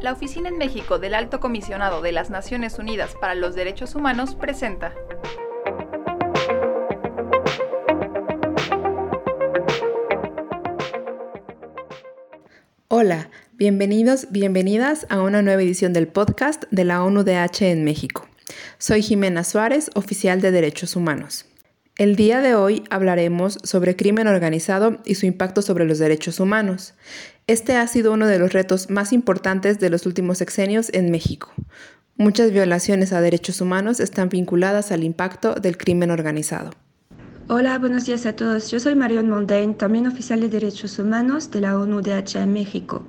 La Oficina en México del Alto Comisionado de las Naciones Unidas para los Derechos Humanos presenta Hola, bienvenidos, bienvenidas a una nueva edición del podcast de la ONUDH en México. Soy Jimena Suárez, oficial de Derechos Humanos. El día de hoy hablaremos sobre crimen organizado y su impacto sobre los derechos humanos. Este ha sido uno de los retos más importantes de los últimos sexenios en México. Muchas violaciones a derechos humanos están vinculadas al impacto del crimen organizado. Hola, buenos días a todos. Yo soy Marion Mondain, también oficial de Derechos Humanos de la ONU-DH en México.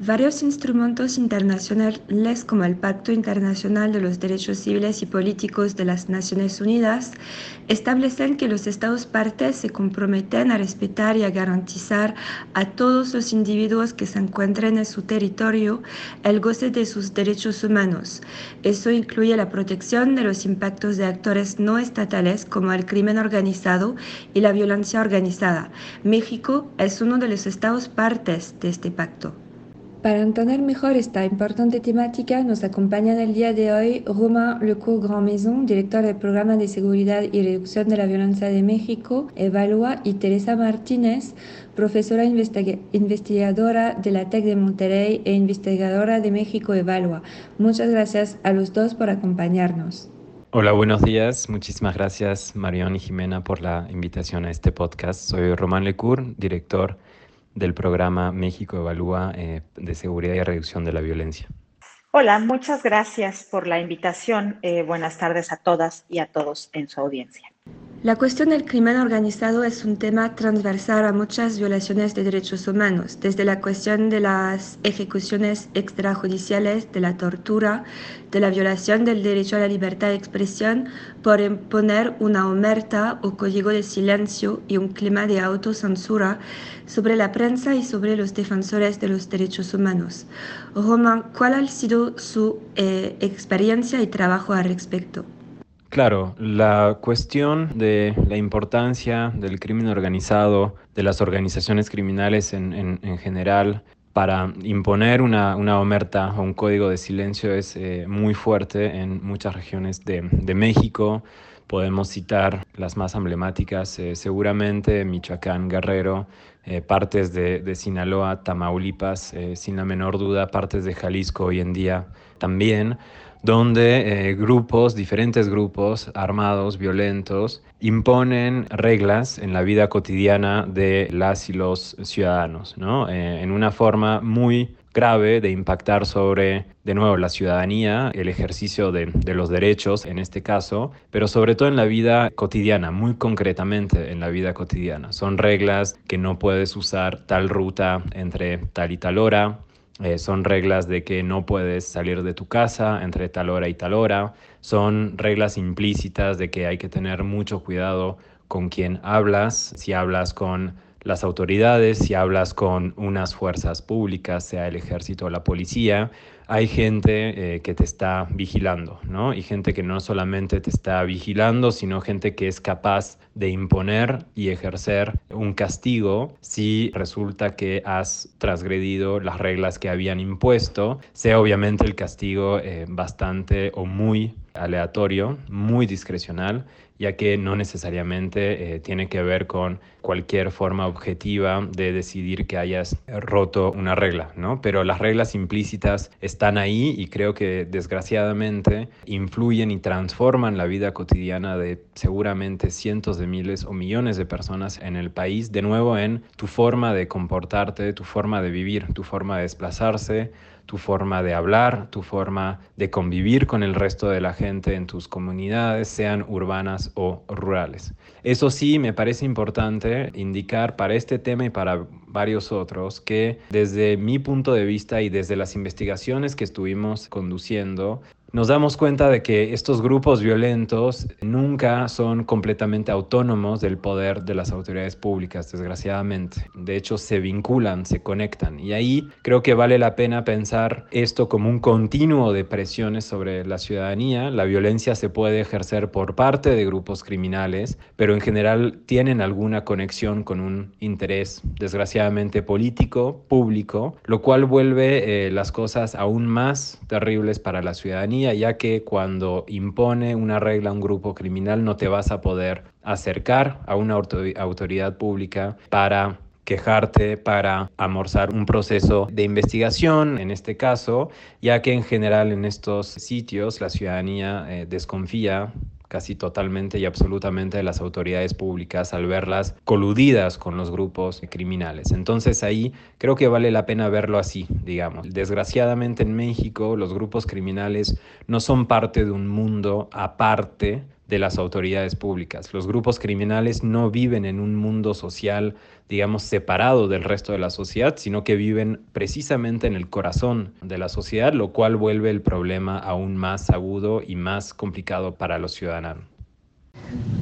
Varios instrumentos internacionales como el Pacto Internacional de los Derechos Civiles y Políticos de las Naciones Unidas establecen que los Estados partes se comprometen a respetar y a garantizar a todos los individuos que se encuentren en su territorio el goce de sus derechos humanos. Eso incluye la protección de los impactos de actores no estatales como el crimen organizado y la violencia organizada. México es uno de los Estados partes de este pacto. Para entender mejor esta importante temática, nos acompaña en el día de hoy Romain Lecourt Grand Maison, director del Programa de Seguridad y Reducción de la Violencia de México, Evalua, y Teresa Martínez, profesora investigadora de la TEC de Monterrey e investigadora de México Evalua. Muchas gracias a los dos por acompañarnos. Hola, buenos días. Muchísimas gracias, Marión y Jimena, por la invitación a este podcast. Soy Román Lecourt, director del programa México Evalúa eh, de Seguridad y Reducción de la Violencia. Hola, muchas gracias por la invitación. Eh, buenas tardes a todas y a todos en su audiencia. La cuestión del crimen organizado es un tema transversal a muchas violaciones de derechos humanos, desde la cuestión de las ejecuciones extrajudiciales, de la tortura, de la violación del derecho a la libertad de expresión por imponer una omerta o código de silencio y un clima de autocensura sobre la prensa y sobre los defensores de los derechos humanos. Roman, ¿cuál ha sido su eh, experiencia y trabajo al respecto? Claro, la cuestión de la importancia del crimen organizado, de las organizaciones criminales en, general, para imponer una, omerta o un código de silencio es eh, muy fuerte en muchas regiones de, México. Podemos citar las más emblemáticas, eh, seguramente Michoacán, Guerrero, eh, partes de, de, Sinaloa, Tamaulipas, sin la menor duda, partes de Jalisco hoy en día también donde eh, grupos, diferentes grupos armados, violentos, imponen reglas en la vida cotidiana de las y los ciudadanos, ¿no? Eh, en una forma muy grave de impactar sobre, de nuevo, la ciudadanía, el ejercicio de, de, los derechos en este caso, pero sobre todo en la vida cotidiana, muy concretamente en la vida cotidiana. Son reglas que no puedes usar tal ruta entre tal y tal hora, eh, son reglas de que no puedes salir de tu casa entre tal hora y tal hora. Son reglas implícitas de que hay que tener mucho cuidado con quién hablas, si hablas con las autoridades, si hablas con unas fuerzas públicas, sea el ejército o la policía, hay gente eh, que te está vigilando, ¿no? Y gente que no solamente te está vigilando, sino gente que es capaz de imponer y ejercer un castigo si resulta que has transgredido las reglas que habían impuesto, sea obviamente el castigo eh, bastante o muy aleatorio, muy discrecional, ya que no necesariamente eh, tiene que ver con cualquier forma objetiva de decidir que hayas roto una regla, ¿no? Pero las reglas implícitas están ahí y creo que desgraciadamente influyen y transforman la vida cotidiana de seguramente cientos de miles o millones de personas en el país, de nuevo en tu forma de comportarte, tu forma de vivir, tu forma de desplazarse, tu forma de hablar, tu forma de convivir con el resto de la gente en tus comunidades, sean urbanas o rurales. Eso sí, me parece importante indicar para este tema y para varios otros que desde mi punto de vista y desde las investigaciones que estuvimos conduciendo, nos damos cuenta de que estos grupos violentos nunca son completamente autónomos del poder de las autoridades públicas, desgraciadamente. De hecho, se vinculan, se conectan. Y ahí creo que vale la pena pensar esto como un continuo de presiones sobre la ciudadanía. La violencia se puede ejercer por parte de grupos criminales, pero en general tienen alguna conexión con un interés, desgraciadamente, político, público, lo cual vuelve eh, las cosas aún más terribles para la ciudadanía ya que cuando impone una regla a un grupo criminal no te vas a poder acercar a una autoridad pública para quejarte para amorzar un proceso de investigación, en este caso, ya que en general en estos sitios la ciudadanía eh, desconfía casi totalmente y absolutamente de las autoridades públicas al verlas coludidas con los grupos criminales. Entonces ahí creo que vale la pena verlo así, digamos. Desgraciadamente en México los grupos criminales no son parte de un mundo aparte de las autoridades públicas. Los grupos criminales no viven en un mundo social, digamos, separado del resto de la sociedad, sino que viven precisamente en el corazón de la sociedad, lo cual vuelve el problema aún más agudo y más complicado para los ciudadanos.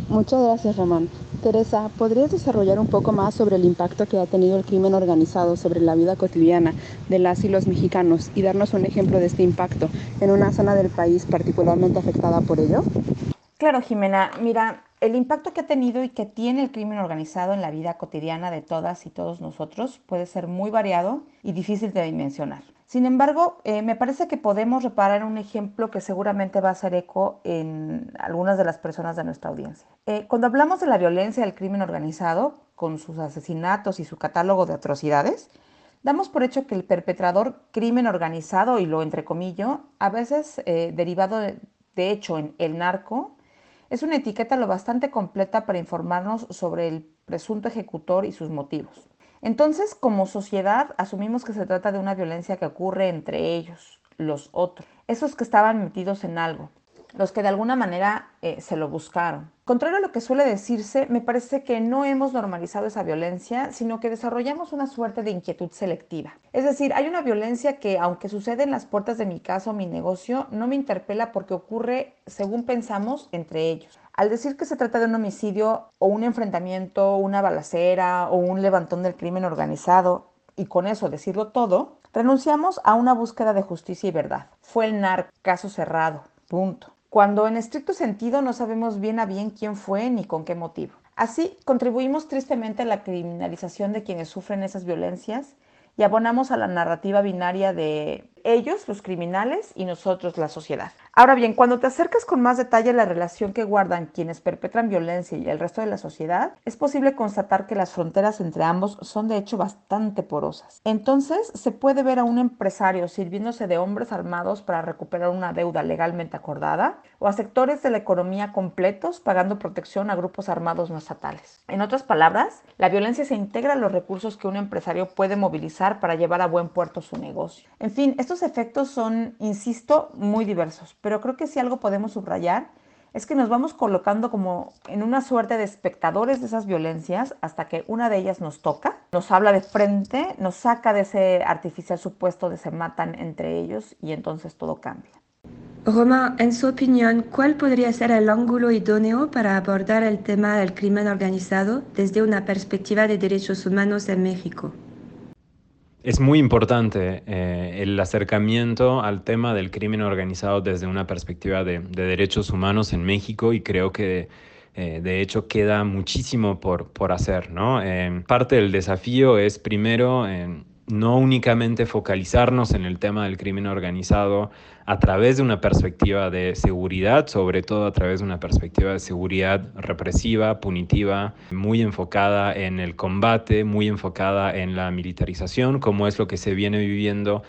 Muchas gracias, Román. Teresa, ¿podrías desarrollar un poco más sobre el impacto que ha tenido el crimen organizado sobre la vida cotidiana de las y los mexicanos y darnos un ejemplo de este impacto en una zona del país particularmente afectada por ello? Claro, Jimena. Mira, el impacto que ha tenido y que tiene el crimen organizado en la vida cotidiana de todas y todos nosotros puede ser muy variado y difícil de dimensionar. Sin embargo, eh, me parece que podemos reparar un ejemplo que seguramente va a hacer eco en algunas de las personas de nuestra audiencia. Eh, cuando hablamos de la violencia del crimen organizado, con sus asesinatos y su catálogo de atrocidades, damos por hecho que el perpetrador crimen organizado, y lo entrecomillo, a veces eh, derivado de, de hecho en el narco, es una etiqueta lo bastante completa para informarnos sobre el presunto ejecutor y sus motivos. Entonces, como sociedad, asumimos que se trata de una violencia que ocurre entre ellos, los otros, esos que estaban metidos en algo, los que de alguna manera eh, se lo buscaron. Contrario a lo que suele decirse, me parece que no hemos normalizado esa violencia, sino que desarrollamos una suerte de inquietud selectiva. Es decir, hay una violencia que, aunque sucede en las puertas de mi casa o mi negocio, no me interpela porque ocurre, según pensamos, entre ellos. Al decir que se trata de un homicidio o un enfrentamiento, una balacera o un levantón del crimen organizado, y con eso decirlo todo, renunciamos a una búsqueda de justicia y verdad. Fue el NAR, caso cerrado, punto cuando en estricto sentido no sabemos bien a bien quién fue ni con qué motivo. Así, contribuimos tristemente a la criminalización de quienes sufren esas violencias y abonamos a la narrativa binaria de ellos, los criminales, y nosotros, la sociedad. Ahora bien, cuando te acercas con más detalle a la relación que guardan quienes perpetran violencia y el resto de la sociedad, es posible constatar que las fronteras entre ambos son de hecho bastante porosas. Entonces, se puede ver a un empresario sirviéndose de hombres armados para recuperar una deuda legalmente acordada, o a sectores de la economía completos pagando protección a grupos armados no estatales. En otras palabras, la violencia se integra a los recursos que un empresario puede movilizar para llevar a buen puerto su negocio. En fin, estos efectos son, insisto, muy diversos pero creo que si algo podemos subrayar es que nos vamos colocando como en una suerte de espectadores de esas violencias hasta que una de ellas nos toca, nos habla de frente, nos saca de ese artificial supuesto de se matan entre ellos y entonces todo cambia. Roma, en su opinión, ¿cuál podría ser el ángulo idóneo para abordar el tema del crimen organizado desde una perspectiva de derechos humanos en México? Es muy importante eh, el acercamiento al tema del crimen organizado desde una perspectiva de, derechos humanos en México y creo que eh, de hecho queda muchísimo por, por hacer. ¿no? Eh, parte del desafío es primero no únicamente focalizarnos en el tema del crimen organizado a través de una perspectiva de seguridad, sobre todo a través de una perspectiva de seguridad represiva, punitiva, muy enfocada en el combate, muy enfocada en la militarización, como es lo que se viene viviendo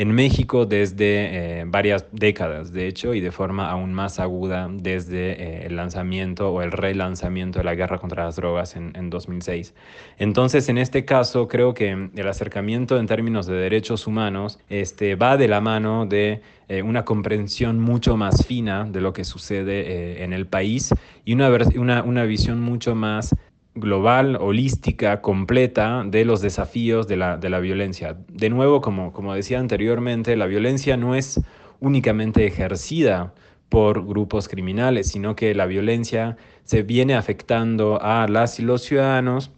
en México desde eh, varias décadas, de hecho, y de forma aún más aguda desde eh, el lanzamiento o el relanzamiento de la guerra contra las drogas en, en, 2006. Entonces, en este caso, creo que el acercamiento en términos de derechos humanos este, va de la mano de eh, una comprensión mucho más fina de lo que sucede en el país y una, una, una visión mucho más global, holística, completa de los desafíos de la, de la violencia. De nuevo, como, como decía anteriormente, la violencia no es únicamente ejercida por grupos criminales, sino que la violencia se viene afectando a las y los ciudadanos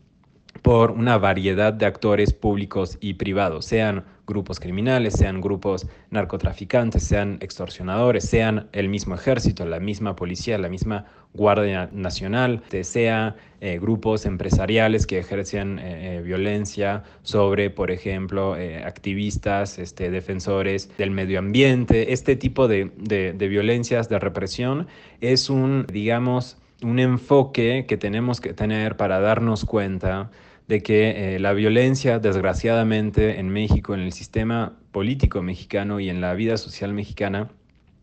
por una variedad de actores públicos y privados, sean grupos criminales, sean grupos narcotraficantes, sean extorsionadores, sean el mismo ejército, la misma policía, la misma Guardia Nacional, sea eh, grupos empresariales que ejercen eh, eh, violencia sobre, por ejemplo, activistas, este, defensores del medio ambiente. Este tipo de, de violencias, de represión, es un, digamos, un enfoque que tenemos que tener para darnos cuenta de que eh, la violencia, desgraciadamente, en México, en el sistema político mexicano y en la vida social mexicana,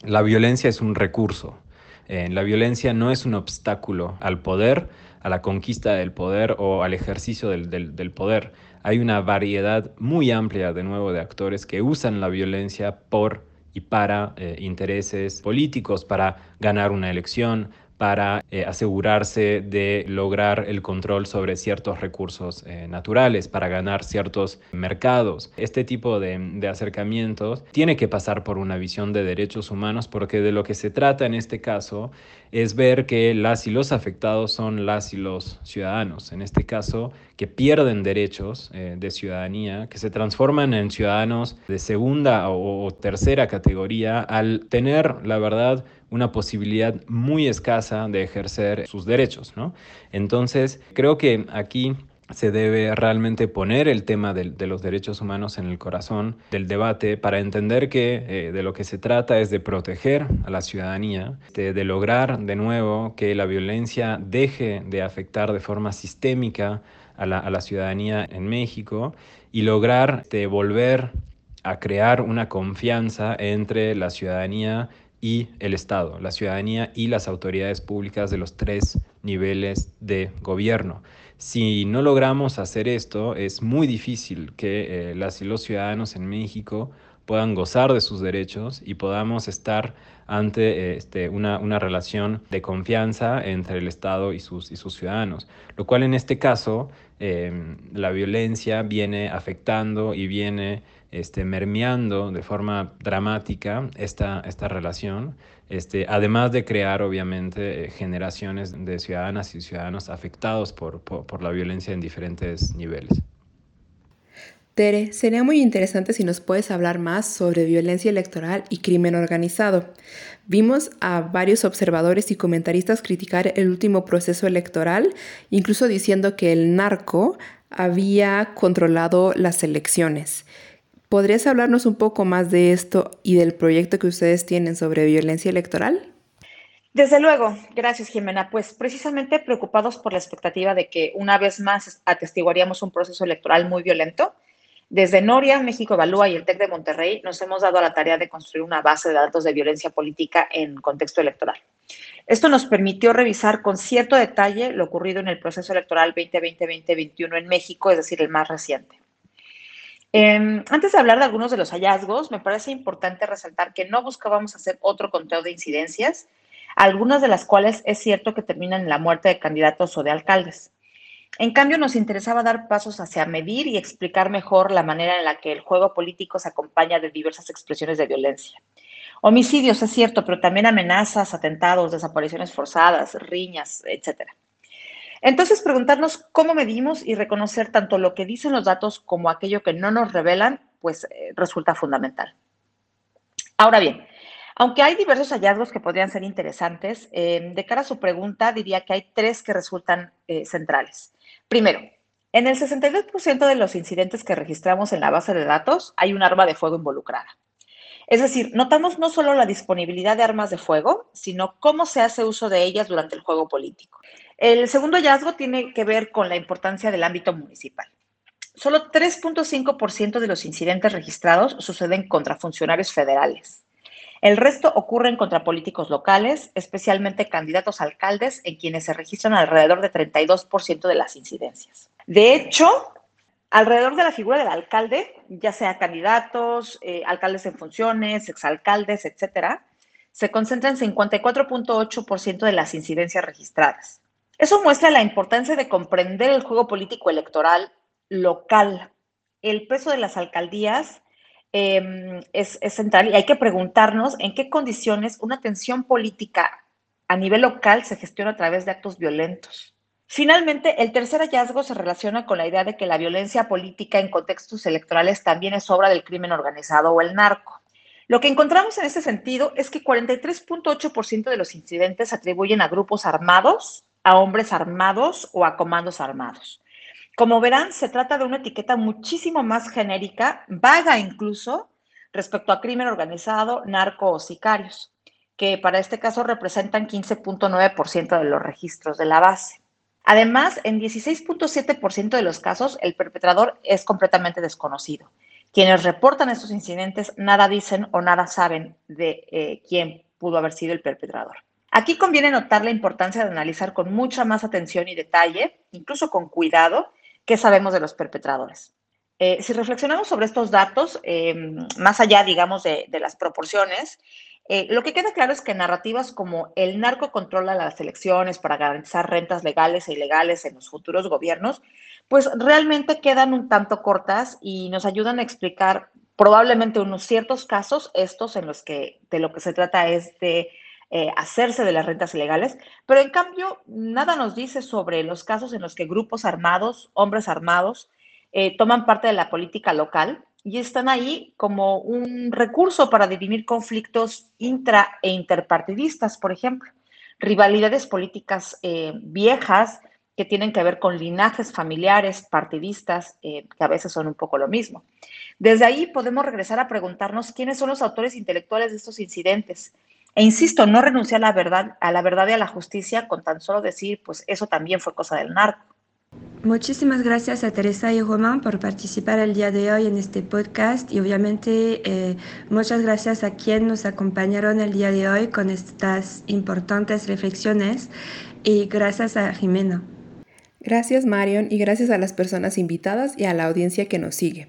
la violencia es un recurso. Eh, la violencia no es un obstáculo al poder, a la conquista del poder o al ejercicio del, poder. Hay una variedad muy amplia, de nuevo, de actores que usan la violencia por y para eh, intereses políticos, para ganar una elección, para eh, asegurarse de lograr el control sobre ciertos recursos eh, naturales, para ganar ciertos mercados. Este tipo de, acercamientos tiene que pasar por una visión de derechos humanos porque de lo que se trata en este caso es ver que las y los afectados son las y los ciudadanos, en este caso que pierden derechos eh, de ciudadanía, que se transforman en ciudadanos de segunda o, tercera categoría al tener, la verdad, una posibilidad muy escasa de ejercer sus derechos, ¿no? Entonces, creo que aquí se debe realmente poner el tema de, los derechos humanos en el corazón del debate para entender que eh, de lo que se trata es de proteger a la ciudadanía, de, lograr de nuevo que la violencia deje de afectar de forma sistémica a la, a la ciudadanía en México y lograr de volver a crear una confianza entre la ciudadanía y el Estado, la ciudadanía y las autoridades públicas de los tres niveles de gobierno. Si no logramos hacer esto, es muy difícil que eh, las y los ciudadanos en México puedan gozar de sus derechos y podamos estar ante este, una, una, relación de confianza entre el Estado y sus, y sus ciudadanos. Lo cual en este caso, em, la violencia viene afectando y viene este, mermeando de forma dramática esta, esta relación este, además de crear, obviamente, eh, generaciones de ciudadanas y ciudadanos afectados por, la violencia en diferentes niveles. Tere, sería muy interesante si nos puedes hablar más sobre violencia electoral y crimen organizado. Vimos a varios observadores y comentaristas criticar el último proceso electoral, incluso diciendo que el narco había controlado las elecciones. ¿Podrías hablarnos un poco más de esto y del proyecto que ustedes tienen sobre violencia electoral? Desde luego, gracias Jimena. Pues precisamente preocupados por la expectativa de que una vez más atestiguaríamos un proceso electoral muy violento, desde Noria, México Evalúa y el TEC de Monterrey nos hemos dado a la tarea de construir una base de datos de violencia política en contexto electoral. Esto nos permitió revisar con cierto detalle lo ocurrido en el proceso electoral 2020-2021 en México, es decir, el más reciente. Em, antes de hablar de algunos de los hallazgos, me parece importante resaltar que no buscábamos hacer otro conteo de incidencias, algunas de las cuales es cierto que terminan en la muerte de candidatos o de alcaldes. En cambio, nos interesaba dar pasos hacia medir y explicar mejor la manera en la que el juego político se acompaña de diversas expresiones de violencia. Homicidios, es cierto, pero también amenazas, atentados, desapariciones forzadas, riñas, etcétera. Entonces, preguntarnos cómo medimos y reconocer tanto lo que dicen los datos como aquello que no nos revelan, pues eh, resulta fundamental. Ahora bien, aunque hay diversos hallazgos que podrían ser interesantes, em, de cara a su pregunta diría que hay tres que resultan eh, centrales. Primero, en el 62% de los incidentes que registramos en la base de datos hay un arma de fuego involucrada. Es decir, notamos no solo la disponibilidad de armas de fuego, sino cómo se hace uso de ellas durante el juego político. El segundo hallazgo tiene que ver con la importancia del ámbito municipal. Solo 3.5% de los incidentes registrados suceden contra funcionarios federales. El resto ocurren contra políticos locales, especialmente candidatos a alcaldes, en quienes se registran alrededor de 32% de las incidencias. De hecho, alrededor de la figura del alcalde, ya sea candidatos, eh, alcaldes en funciones, exalcaldes, etcétera, se concentran 54.8% de las incidencias registradas. Eso muestra la importancia de comprender el juego político electoral local. El peso de las alcaldías em, es, es central y hay que preguntarnos en qué condiciones una tensión política a nivel local se gestiona a través de actos violentos. Finalmente, el tercer hallazgo se relaciona con la idea de que la violencia política en contextos electorales también es obra del crimen organizado o el narco. Lo que encontramos en este sentido es que 43.8% de los incidentes atribuyen a grupos armados, a hombres armados o a comandos armados. Como verán, se trata de una etiqueta muchísimo más genérica, vaga incluso, respecto a crimen organizado, narco o sicarios, que para este caso representan 15.9% de los registros de la base. Además, en 16.7% de los casos, el perpetrador es completamente desconocido. Quienes reportan estos incidentes nada dicen o nada saben de eh, quién pudo haber sido el perpetrador. Aquí conviene notar la importancia de analizar con mucha más atención y detalle, incluso con cuidado, qué sabemos de los perpetradores. Eh, si reflexionamos sobre estos datos, eh, más allá, digamos, de, las proporciones, eh, lo que queda claro es que narrativas como el narco controla las elecciones para garantizar rentas legales e ilegales en los futuros gobiernos, pues realmente quedan un tanto cortas y nos ayudan a explicar probablemente unos ciertos casos, estos en los que de lo que se trata es de eh, hacerse de las rentas ilegales, pero en cambio nada nos dice sobre los casos en los que grupos armados, hombres armados, eh, toman parte de la política local y están ahí como un recurso para dirimir conflictos intra e interpartidistas, por ejemplo, rivalidades políticas eh, viejas que tienen que ver con linajes familiares, partidistas, que a veces son un poco lo mismo. Desde ahí podemos regresar a preguntarnos quiénes son los autores intelectuales de estos incidentes. E insisto, no renunciar a la verdad, a la verdad y a la justicia con tan solo decir, pues eso también fue cosa del narco. Muchísimas gracias a Teresa y Román por participar el día de hoy en este podcast y obviamente eh, muchas gracias a quienes nos acompañaron el día de hoy con estas importantes reflexiones y gracias a Jimena. Gracias Marion y gracias a las personas invitadas y a la audiencia que nos sigue.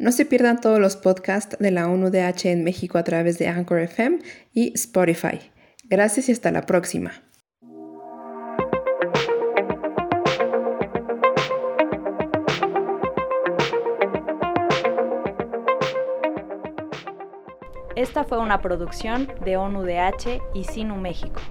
No se pierdan todos los podcasts de la ONUDH en México a través de Anchor FM y Spotify. Gracias y hasta la próxima. Esta fue una producción de ONUDH y Sinu México.